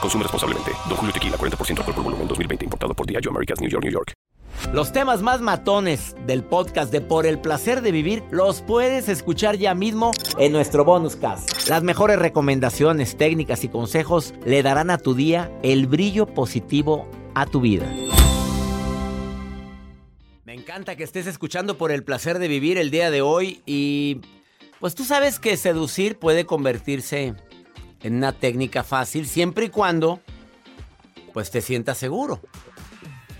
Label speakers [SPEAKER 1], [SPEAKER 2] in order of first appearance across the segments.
[SPEAKER 1] Consume responsablemente. Don Julio Tequila, 40% alcohol por volumen, 2020. Importado por Diageo Americas, New York, New York.
[SPEAKER 2] Los temas más matones del podcast de Por el Placer de Vivir los puedes escuchar ya mismo en nuestro bonus cast. Las mejores recomendaciones, técnicas y consejos le darán a tu día el brillo positivo a tu vida. Me encanta que estés escuchando Por el Placer de Vivir el día de hoy y pues tú sabes que seducir puede convertirse en una técnica fácil siempre y cuando pues te sientas seguro.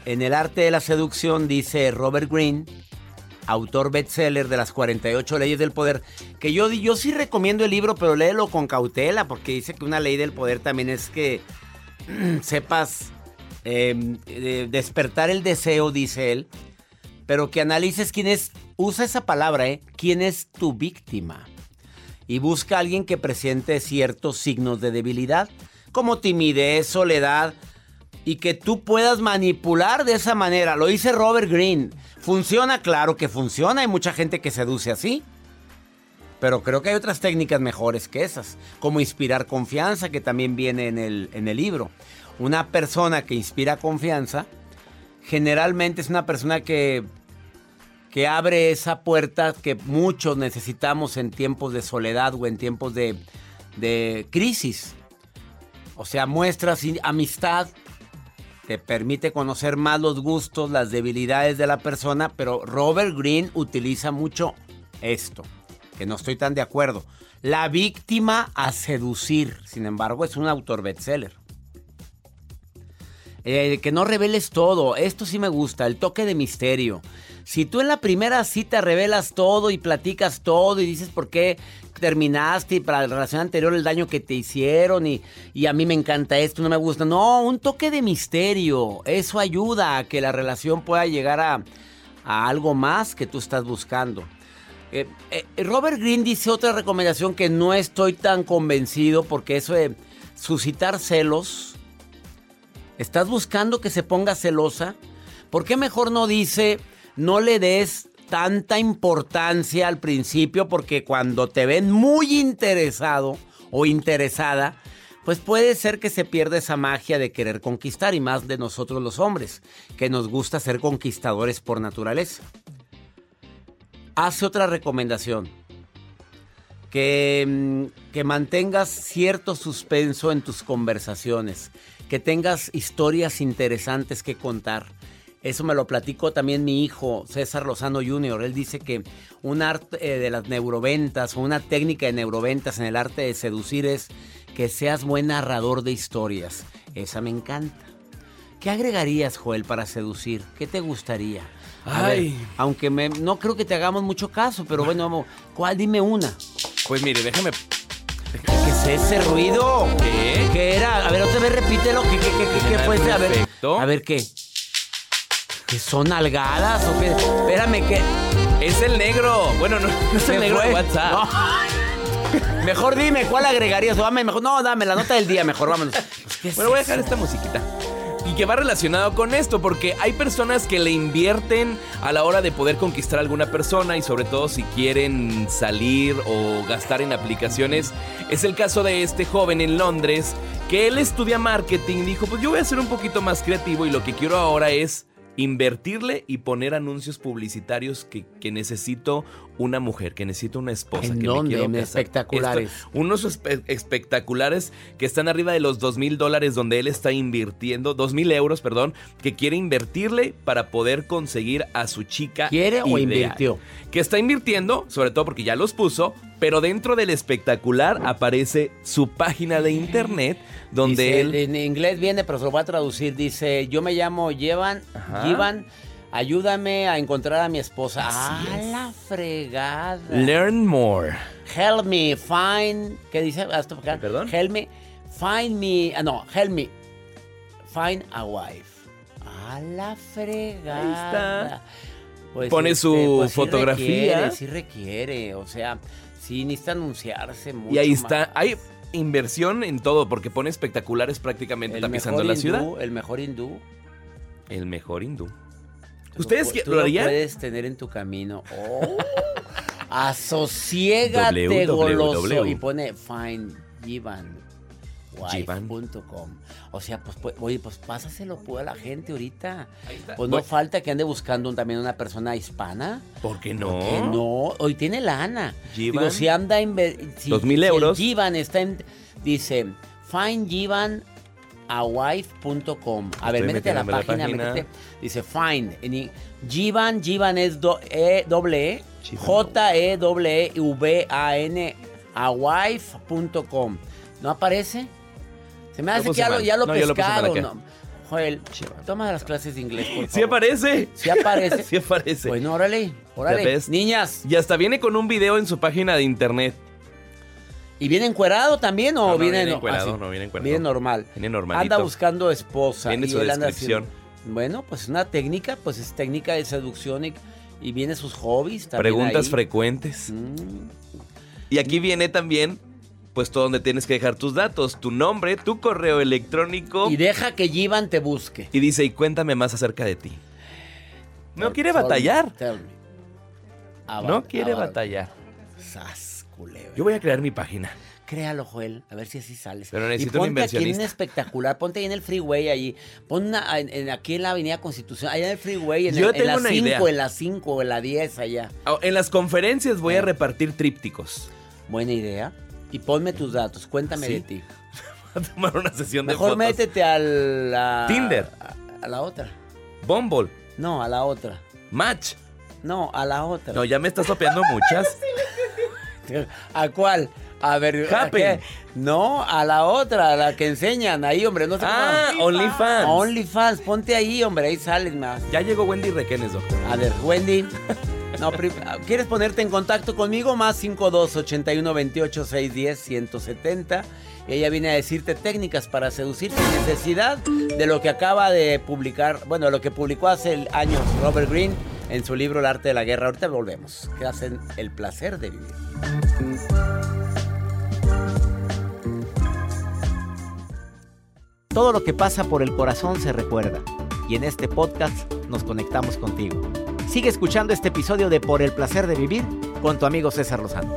[SPEAKER 2] En el arte de la seducción dice Robert Greene, autor bestseller de las 48 leyes del poder, que yo, yo sí recomiendo el libro, pero léelo con cautela, porque dice que una ley del poder también es que sepas em, despertar el deseo, dice él, pero que analices quién es, usa esa palabra, ¿eh? ¿Quién es tu víctima? Y busca a alguien que presente ciertos signos de debilidad, como timidez, soledad, y que tú puedas manipular de esa manera. Lo dice Robert Greene. ¿Funciona? Claro que funciona. Hay mucha gente que seduce así. Pero creo que hay otras técnicas mejores que esas, como inspirar confianza, que también viene en el, en el libro. Una persona que inspira confianza, generalmente es una persona que, que abre esa puerta que muchos necesitamos en tiempos de soledad o en tiempos de, crisis. O sea, muestras amistad, te permite conocer más los gustos, las debilidades de la persona, pero Robert Greene utiliza mucho esto, que no estoy tan de acuerdo. La víctima a seducir, sin embargo, es un autor bestseller. Eh, que no reveles todo, esto sí me gusta, el toque de misterio. Si tú en la primera cita revelas todo y platicas todo y dices por qué terminaste y para la relación anterior el daño que te hicieron y, y, a mí me encanta esto, no me gusta. No, un toque de misterio. Eso ayuda a que la relación pueda llegar a, a algo más que tú estás buscando. Eh, eh, Robert Greene dice otra recomendación que no estoy tan convencido porque eso de suscitar celos. ¿Estás buscando que se ponga celosa? ¿Por qué mejor no dice no le des tanta importancia al principio porque cuando te ven muy interesado o interesada, pues puede ser que se pierda esa magia de querer conquistar y más de nosotros los hombres, que nos gusta ser conquistadores por naturaleza. Hace otra recomendación. Que, mm, que mantengas cierto suspenso en tus conversaciones, que tengas historias interesantes que contar eso me lo platicó también mi hijo César Lozano Jr. Él dice que un arte eh, de las neuroventas o una técnica de neuroventas en el arte de seducir es que seas buen narrador de historias. Esa me encanta. ¿Qué agregarías, Joel, para seducir? ¿Qué te gustaría? Ay. aunque no creo que te hagamos mucho caso, pero bueno, vamos, ¿cuál? Dime una.
[SPEAKER 3] Pues mire, déjame
[SPEAKER 2] ¿Qué es ese ruido?
[SPEAKER 3] ¿Qué?
[SPEAKER 2] ¿Qué era? A ver, otra vez repítelo. ¿Qué, qué, qué, qué fue? A ver, a ver, ¿qué? ¿Que son algadas o qué? Espérame, que.
[SPEAKER 3] Es el negro. Bueno, no, es el negro de WhatsApp.
[SPEAKER 2] mejor dime, ¿cuál agregarías? dame, mejor, no, dame la nota del día, mejor, vámonos.
[SPEAKER 3] Pues, bueno, voy a dejar esta musiquita. Y que va relacionado con esto, porque hay personas que le invierten a la hora de poder conquistar a alguna persona y sobre todo si quieren salir o gastar en aplicaciones. Es el caso de este joven en Londres que él estudia marketing. Dijo, pues yo voy a ser un poquito más creativo y lo que quiero ahora es invertirle y poner anuncios publicitarios que, que necesito una mujer, que necesito una esposa.
[SPEAKER 2] ¿En
[SPEAKER 3] que
[SPEAKER 2] dónde?
[SPEAKER 3] Me quiero
[SPEAKER 2] En
[SPEAKER 3] casar.
[SPEAKER 2] espectaculares.
[SPEAKER 3] Esto- unos espe- espectaculares que están arriba de los dos mil dólares donde él está invirtiendo, dos mil euros, perdón, que quiere invertirle para poder conseguir a su chica.
[SPEAKER 2] ¿Quiere o invirtió?
[SPEAKER 3] Que está invirtiendo, sobre todo porque ya los puso, pero dentro del espectacular aparece su página de internet donde
[SPEAKER 2] Dice,
[SPEAKER 3] él...
[SPEAKER 2] En inglés viene, pero se lo voy a traducir. Dice, yo me llamo Llevan,
[SPEAKER 3] Ajá.
[SPEAKER 2] Ayúdame a encontrar a mi esposa.
[SPEAKER 3] Así
[SPEAKER 2] ¡Ah,
[SPEAKER 3] es.
[SPEAKER 2] la fregada!
[SPEAKER 3] Learn more.
[SPEAKER 2] Help me find... ¿Qué dice? Acá.
[SPEAKER 3] ¿Perdón?
[SPEAKER 2] Help me find me... Ah, no, help me find a wife. ¡A la fregada! Pues,
[SPEAKER 3] Pone su
[SPEAKER 2] sí
[SPEAKER 3] fotografía.
[SPEAKER 2] requiere, sí requiere, o sea, sí necesita anunciarse mucho
[SPEAKER 3] Y ahí está,
[SPEAKER 2] más.
[SPEAKER 3] hay inversión en todo porque pone espectaculares prácticamente
[SPEAKER 2] el
[SPEAKER 3] tapizando la
[SPEAKER 2] hindú,
[SPEAKER 3] ciudad.
[SPEAKER 2] El mejor hindú.
[SPEAKER 3] El mejor hindú. ¿Ustedes
[SPEAKER 2] pu-
[SPEAKER 3] qué-
[SPEAKER 2] tú
[SPEAKER 3] lo harían?
[SPEAKER 2] puedes tener en tu camino. Oh, asociégate
[SPEAKER 3] www.
[SPEAKER 2] goloso y pone find Jivan.
[SPEAKER 3] Jivan.
[SPEAKER 2] wife.com. O sea, pues, pues, oye, pues pásaselo pues, a la gente ahorita. Pues no falta que ande buscando un- también una persona hispana.
[SPEAKER 3] ¿Por qué no?
[SPEAKER 2] Que no, hoy tiene lana.
[SPEAKER 3] Jivan.
[SPEAKER 2] Digo, si anda en... Si,
[SPEAKER 3] Dos mil
[SPEAKER 2] si el
[SPEAKER 3] euros.
[SPEAKER 2] Jivan está en... Dice, find a wife.com. A ver,
[SPEAKER 3] Estoy
[SPEAKER 2] métete a la
[SPEAKER 3] la
[SPEAKER 2] página,
[SPEAKER 3] página.
[SPEAKER 2] métete. Dice find. Jivan, Jivan es do, e, doble E,
[SPEAKER 3] Jivan.
[SPEAKER 2] J-E-W-E-V-A-N a wife.com. ¿No aparece? Se me hace que ya lo, ya. Joel, toma las clases de inglés, por
[SPEAKER 3] Sí
[SPEAKER 2] favor.
[SPEAKER 3] aparece.
[SPEAKER 2] Sí aparece.
[SPEAKER 3] Sí aparece.
[SPEAKER 2] Bueno, órale, órale. Niñas,
[SPEAKER 3] Y hasta viene con un video en su página de internet.
[SPEAKER 2] ¿Y viene encuerado también o
[SPEAKER 3] No, no
[SPEAKER 2] viene,
[SPEAKER 3] viene
[SPEAKER 2] así?
[SPEAKER 3] no viene encuerado.
[SPEAKER 2] Viene normal.
[SPEAKER 3] Viene normalito.
[SPEAKER 2] Anda buscando esposa.
[SPEAKER 3] Viene
[SPEAKER 2] y
[SPEAKER 3] su descripción.
[SPEAKER 2] haciendo- bueno, pues una técnica, pues es técnica de seducción y, y viene sus hobbies también
[SPEAKER 3] Preguntas
[SPEAKER 2] ahí.
[SPEAKER 3] frecuentes.
[SPEAKER 2] Mm,
[SPEAKER 3] Y aquí viene también, pues todo donde tienes que dejar tus datos, tu nombre, tu correo electrónico.
[SPEAKER 2] Y deja que Jivan te busque.
[SPEAKER 3] Y dice, y cuéntame más acerca de ti. No quiere batallar.
[SPEAKER 2] About-
[SPEAKER 3] No quiere
[SPEAKER 2] about-
[SPEAKER 3] batallar.
[SPEAKER 2] Sas, culebra.
[SPEAKER 3] Yo voy a crear mi página.
[SPEAKER 2] Créalo, Joel, a ver si así sales.
[SPEAKER 3] Pero necesito
[SPEAKER 2] y
[SPEAKER 3] un
[SPEAKER 2] ponte aquí en un espectacular, ponte ahí en el freeway allí. Pon una- en- en- aquí en la Avenida Constitución, allá en el freeway, en,
[SPEAKER 3] Yo
[SPEAKER 2] el- en
[SPEAKER 3] tengo
[SPEAKER 2] la
[SPEAKER 3] una
[SPEAKER 2] 5,
[SPEAKER 3] idea.
[SPEAKER 2] en la 5, en la 10 allá.
[SPEAKER 3] Ah, En las conferencias voy
[SPEAKER 2] Eh.
[SPEAKER 3] a repartir trípticos.
[SPEAKER 2] Buena idea. Y ponme tus datos, cuéntame
[SPEAKER 3] Sí.
[SPEAKER 2] de ti.
[SPEAKER 3] Voy a tomar una sesión de
[SPEAKER 2] Mejor
[SPEAKER 3] fotos.
[SPEAKER 2] métete a la...
[SPEAKER 3] Tinder.
[SPEAKER 2] A, a la otra.
[SPEAKER 3] Bumble.
[SPEAKER 2] No, a la otra.
[SPEAKER 3] Match.
[SPEAKER 2] No, a la otra.
[SPEAKER 3] No, ya me estás sopeando muchas.
[SPEAKER 2] ¿A cuál? A ver, ¿a
[SPEAKER 3] Happen.
[SPEAKER 2] qué? No, a la otra, a la que enseñan ahí, hombre. No sé
[SPEAKER 3] Ah, OnlyFans.
[SPEAKER 2] OnlyFans, ponte ahí, hombre, ahí sales más.
[SPEAKER 3] Ya llegó Wendy Requenes, doctor.
[SPEAKER 2] A ver, Wendy. No, ¿Quieres ponerte en contacto conmigo? Más 52 81 28 610 170. Y ella viene a decirte técnicas para seducir sin necesidad de lo que acaba de publicar, bueno, lo que publicó hace años Robert Greene en su libro El arte de la guerra. Ahorita volvemos. Que hacen el placer de vivir. Todo lo que pasa por el corazón se recuerda. Y en este podcast nos conectamos contigo. Sigue escuchando este episodio de Por el placer de vivir con tu amigo César Lozano.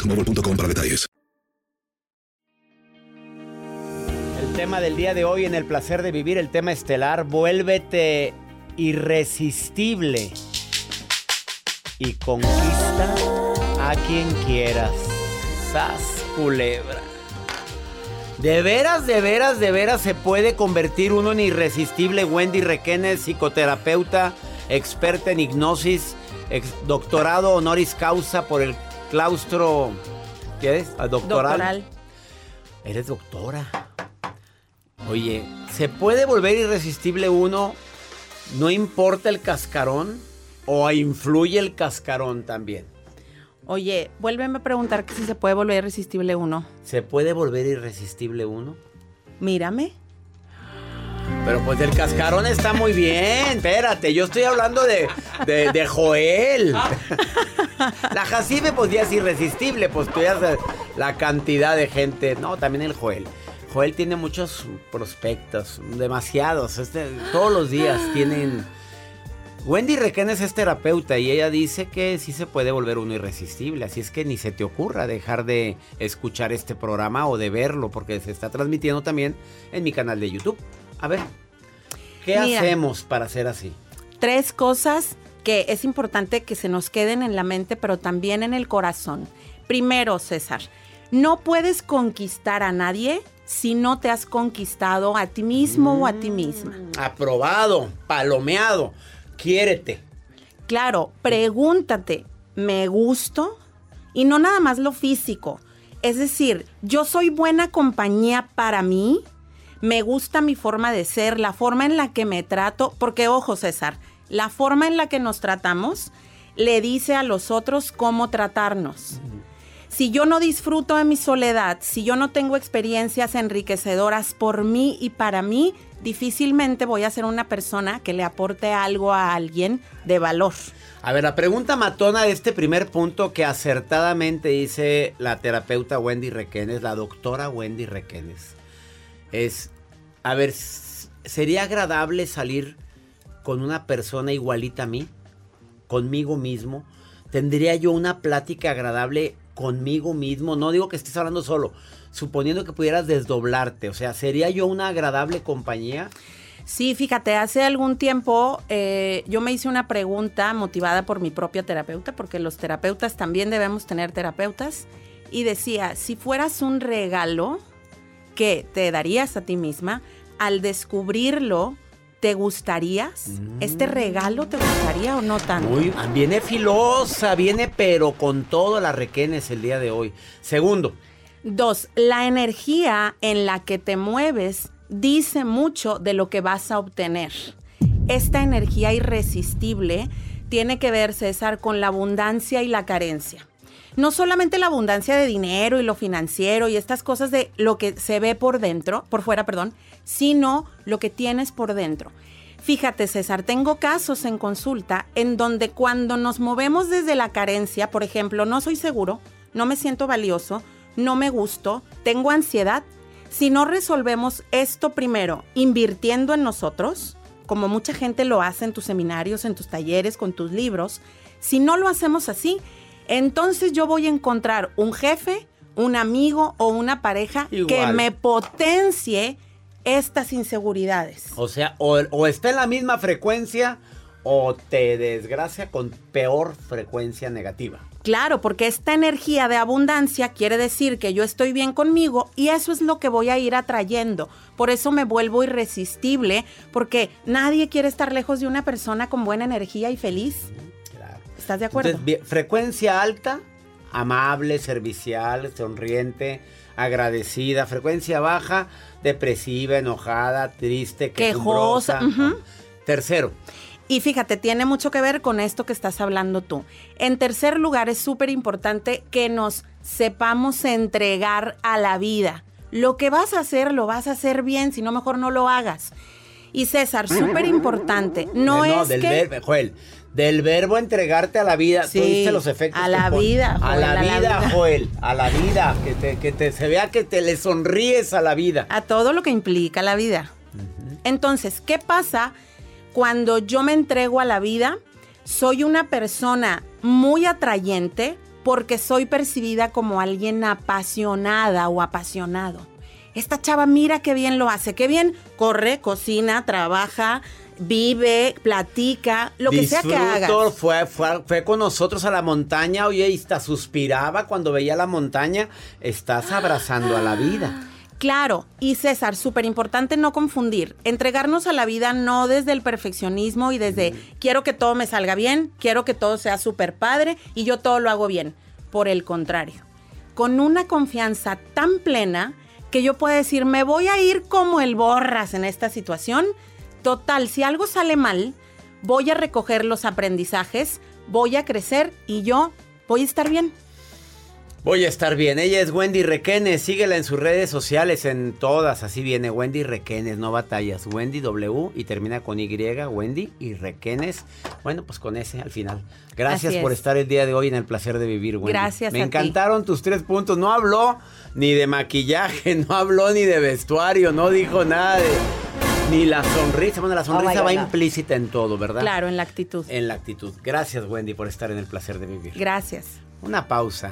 [SPEAKER 4] para detalles.
[SPEAKER 2] El tema del día de hoy en el placer de vivir, el tema estelar, vuélvete irresistible y conquista a quien quieras. Sas culebra. De veras, de veras, de veras se puede convertir uno en irresistible. Wendy Requenes, psicoterapeuta, experta en hipnosis, doctorado honoris causa por el claustro. ¿Qué es? Doctoral. doctoral. Eres doctora. Oye, ¿se puede volver irresistible uno? ¿No importa el cascarón? ¿O influye el cascarón también?
[SPEAKER 5] Oye, vuélveme a preguntar que si se puede volver irresistible uno.
[SPEAKER 2] ¿Se puede volver irresistible uno?
[SPEAKER 5] Mírame.
[SPEAKER 2] Pero pues el cascarón está muy bien. Espérate, yo estoy hablando de, de, Joel. La Jacibe pues ya es irresistible, pues tú ya sabes la cantidad de gente. No, también el Joel. Joel tiene muchos prospectos, demasiados. Este, todos los días tienen Wendy Requenes es terapeuta y ella dice que sí se puede volver uno irresistible, así es que ni se te ocurra dejar de escuchar este programa o de verlo porque se está transmitiendo también en mi canal de YouTube. A ver, ¿qué hacemos para ser así?
[SPEAKER 5] Tres cosas que es importante que se nos queden en la mente, pero también en el corazón. Primero, César, no puedes conquistar a nadie si no te has conquistado a ti mismo o a ti misma.
[SPEAKER 2] Mm, aprobado, palomeado. Quiérete.
[SPEAKER 5] Claro, pregúntate, ¿me gusto? Y no nada más lo físico. Es decir, yo soy buena compañía para mí, me gusta mi forma de ser, la forma en la que me trato, porque ojo César, la forma en la que nos tratamos le dice a los otros cómo tratarnos. Si yo no disfruto de mi soledad, si yo no tengo experiencias enriquecedoras por mí y para mí, difícilmente voy a ser una persona que le aporte algo a alguien de valor.
[SPEAKER 2] A ver, la pregunta matona de este primer punto que acertadamente dice la terapeuta Wendy Requenes, la doctora Wendy Requenes, es, a ver, ¿sería agradable salir con una persona igualita a mí? ¿Conmigo mismo? ¿Tendría yo una plática agradable conmigo mismo? No digo que estés hablando solo, suponiendo que pudieras desdoblarte, o sea, ¿sería yo una agradable compañía?
[SPEAKER 5] Sí, fíjate, hace algún tiempo eh, yo me hice una pregunta motivada por mi propia terapeuta, porque los terapeutas también debemos tener terapeutas, y decía, si fueras un regalo que te darías a ti misma, al descubrirlo, ¿Te gustarías? ¿Este regalo te gustaría o no tanto?
[SPEAKER 2] Muy, viene filosa, viene pero con todo la requenes el día de hoy. Segundo,
[SPEAKER 5] Dos, la energía en la que te mueves dice mucho de lo que vas a obtener. Esta energía irresistible tiene que ver, César, con la abundancia y la carencia. No solamente la abundancia de dinero y lo financiero y estas cosas de lo que se ve por dentro, por fuera, perdón, sino lo que tienes por dentro. Fíjate, César, tengo casos en consulta en donde cuando nos movemos desde la carencia, por ejemplo, no soy seguro, no me siento valioso, no me gusto, tengo ansiedad. Si no resolvemos esto primero invirtiendo en nosotros, como mucha gente lo hace en tus seminarios, en tus talleres, con tus libros, si no lo hacemos así, entonces yo voy a encontrar un jefe, un amigo o una pareja que me potencie estas inseguridades.
[SPEAKER 2] O sea, o, o, está en la misma frecuencia o te desgracia con peor frecuencia negativa.
[SPEAKER 5] Claro, porque esta energía de abundancia quiere decir que yo estoy bien conmigo y eso es lo que voy a ir atrayendo. Por eso me vuelvo irresistible, porque nadie quiere estar lejos de una persona con buena energía y feliz. ¿Estás de acuerdo?
[SPEAKER 2] frecuencia alta, amable, servicial, sonriente, agradecida. Frecuencia baja, depresiva, enojada, triste, quejosa. Tercero,
[SPEAKER 5] y fíjate, tiene mucho que ver con esto que estás hablando tú. En tercer lugar, es súper importante que nos sepamos entregar a la vida. Lo que vas a hacer, lo vas a hacer bien, si no, mejor no lo hagas. Y César, súper importante, no, es
[SPEAKER 2] del
[SPEAKER 5] que...
[SPEAKER 2] Verbo, Joel, del verbo entregarte a la vida, sí, los efectos.
[SPEAKER 5] A la vida,
[SPEAKER 2] Joel, a la vida, Joel, a la vida, que te, que te, se vea que te le sonríes a la vida.
[SPEAKER 5] A todo lo que implica la vida. Entonces, ¿qué pasa cuando yo me entrego a la vida, soy una persona muy atrayente porque soy percibida como alguien apasionada o apasionado. Esta chava mira qué bien lo hace, qué bien corre, cocina, trabaja, vive, platica, lo que sea que haga.
[SPEAKER 2] Fue, fue, fue, con nosotros a la montaña, oye, y hasta suspiraba cuando veía la montaña. Estás abrazando a la vida.
[SPEAKER 5] Claro, y César, súper importante no confundir, entregarnos a la vida no desde el perfeccionismo y desde quiero que todo me salga bien, quiero que todo sea súper padre y yo todo lo hago bien. Por el contrario, con una confianza tan plena que yo pueda decir, me voy a ir como el borras en esta situación. Total, si algo sale mal, voy a recoger los aprendizajes, voy a crecer y yo voy a estar bien.
[SPEAKER 2] Voy a estar bien. Ella es Wendy Requenes. Síguela en sus redes sociales, en todas. Así viene Wendy Requenes, no batallas. Wendy W y termina con Y. Wendy y Requenes. Bueno, pues con ese al final. Gracias por estar el día de hoy en el placer de vivir, Wendy.
[SPEAKER 5] Gracias.
[SPEAKER 2] Me encantaron tus tres puntos. No habló ni de maquillaje, no habló ni de vestuario, no dijo nada de. Ni la sonrisa. Bueno, la oh sonrisa va implícita en todo, ¿verdad?
[SPEAKER 5] Claro, en la actitud.
[SPEAKER 2] En la actitud. Gracias, Wendy, por estar en el placer de vivir.
[SPEAKER 5] Gracias.
[SPEAKER 2] Una pausa.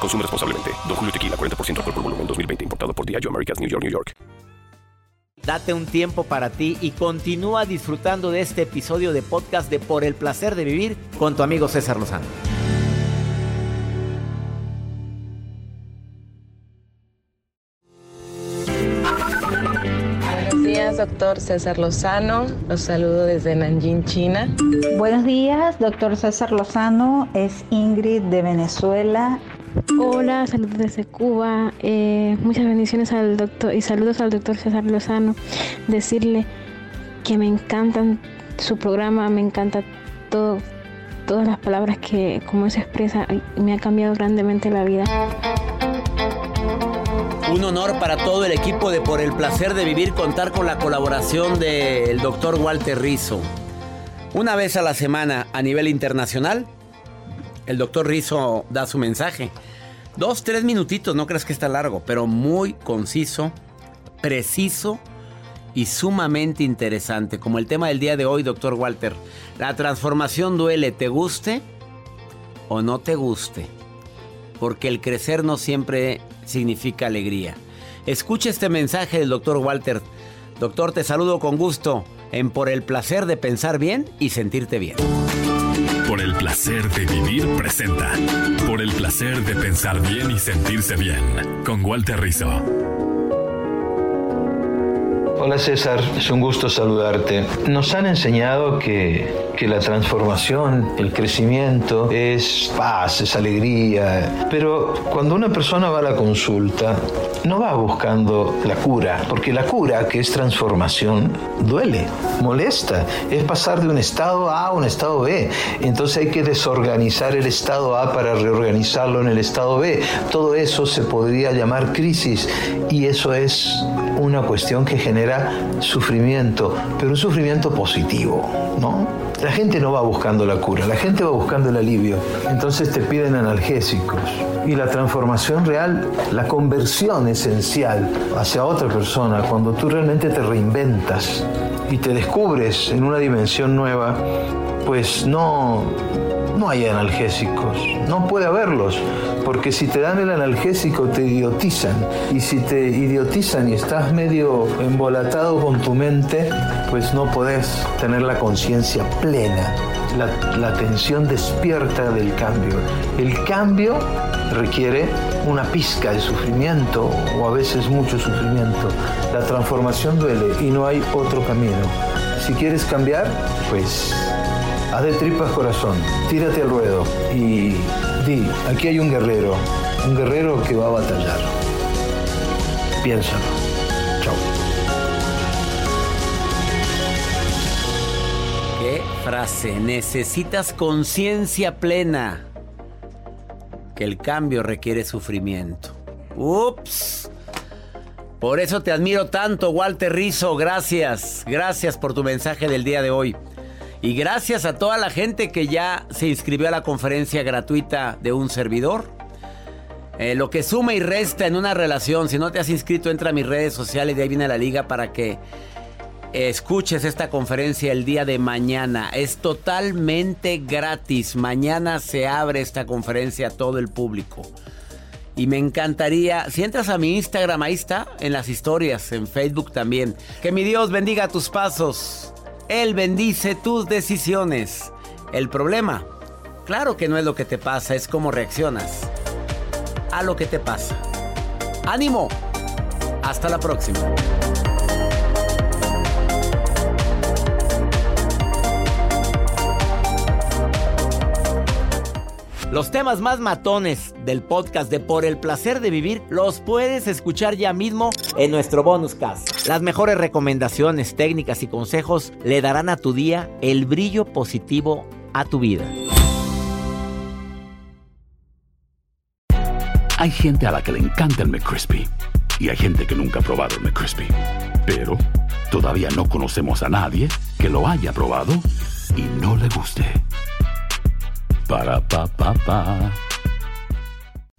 [SPEAKER 1] Consume responsablemente. Don Julio Tequila, 40% alcohol por volumen, 2020. Importado por Diageo Americas, New York, New York.
[SPEAKER 2] Date un tiempo para ti y continúa disfrutando de este episodio de podcast de Por el Placer de Vivir con tu amigo César Lozano.
[SPEAKER 6] Buenos días, doctor César Lozano. Los saludo desde Nanjing, China.
[SPEAKER 7] Buenos días, doctor César Lozano. Es Ingrid de Venezuela
[SPEAKER 8] Hola, saludos desde Cuba. Eh, muchas bendiciones al doctor y saludos al doctor César Lozano. Decirle que me encantan su programa, me encanta todo, todas las palabras que como se expresa, me ha cambiado grandemente la vida.
[SPEAKER 2] Un honor para todo el equipo de Por el Placer de Vivir contar con la colaboración del doctor Walter Rizzo. Una vez a la semana a nivel internacional, el doctor Rizzo da su mensaje. Dos, tres minutitos, no creas que está largo, pero muy conciso, preciso y sumamente interesante. Como el tema del día de hoy, doctor Walter. La transformación duele, ¿te guste o no te guste? Porque el crecer no siempre significa alegría. Escucha este mensaje del doctor Walter. Doctor, te saludo con gusto en Por el placer de pensar bien y sentirte bien.
[SPEAKER 9] Placer de vivir presenta. Por el placer de pensar bien y sentirse bien. Con Walter Rizzo.
[SPEAKER 10] Hola César, es un gusto saludarte. Nos han enseñado que, que, la transformación, el crecimiento es paz, es alegría, pero cuando una persona va a la consulta, no va buscando la cura, porque la cura, que es transformación, duele, molesta, es pasar de un estado A a un estado B. Entonces hay que desorganizar el estado A para reorganizarlo en el estado B. Todo eso se podría llamar crisis y eso es una cuestión que genera sufrimiento, pero un sufrimiento positivo, ¿no? La gente no va buscando la cura, la gente va buscando el alivio. Entonces te piden analgésicos. Y la transformación real, la conversión esencial hacia otra persona, cuando tú realmente te reinventas y te descubres en una dimensión nueva, pues no, no hay analgésicos, no puede haberlos, porque si te dan el analgésico te idiotizan, y si te idiotizan y estás medio embolatado con tu mente, pues no podés tener la conciencia plena, la, la atención despierta del cambio. El cambio requiere una pizca de sufrimiento o a veces mucho sufrimiento. La transformación duele y no hay otro camino. Si quieres cambiar, pues Haz de tripas corazón, tírate al ruedo y di, aquí hay un guerrero, un guerrero que va a batallar. Piénsalo. Chao.
[SPEAKER 2] Qué frase, necesitas conciencia plena que el cambio requiere sufrimiento. Ups. Por eso te admiro tanto, Walter Rizzo. Gracias, gracias por tu mensaje del día de hoy. Y gracias a toda la gente que ya se inscribió a la conferencia gratuita de un servidor. Eh, lo que suma y resta en una relación. Si no te has inscrito, entra a mis redes sociales y de ahí viene la liga para que escuches esta conferencia el día de mañana. Es totalmente gratis. Mañana se abre esta conferencia a todo el público. Y me encantaría, si entras a mi Instagram, ahí está, en las historias, en Facebook también. Que mi Dios bendiga tus pasos. Él bendice tus decisiones. El problema, claro que no es lo que te pasa, es cómo reaccionas a lo que te pasa. Ánimo. Hasta la próxima. Los temas más matones del podcast de Por el placer de vivir los puedes escuchar ya mismo en nuestro bonus cast. Las mejores recomendaciones, técnicas y consejos le darán a tu día el brillo positivo a tu vida.
[SPEAKER 11] Hay gente a la que le encanta el McCrispy y hay gente que nunca ha probado el McCrispy. Pero todavía no conocemos a nadie que lo haya probado y no le guste. Ba-da-ba-ba-ba.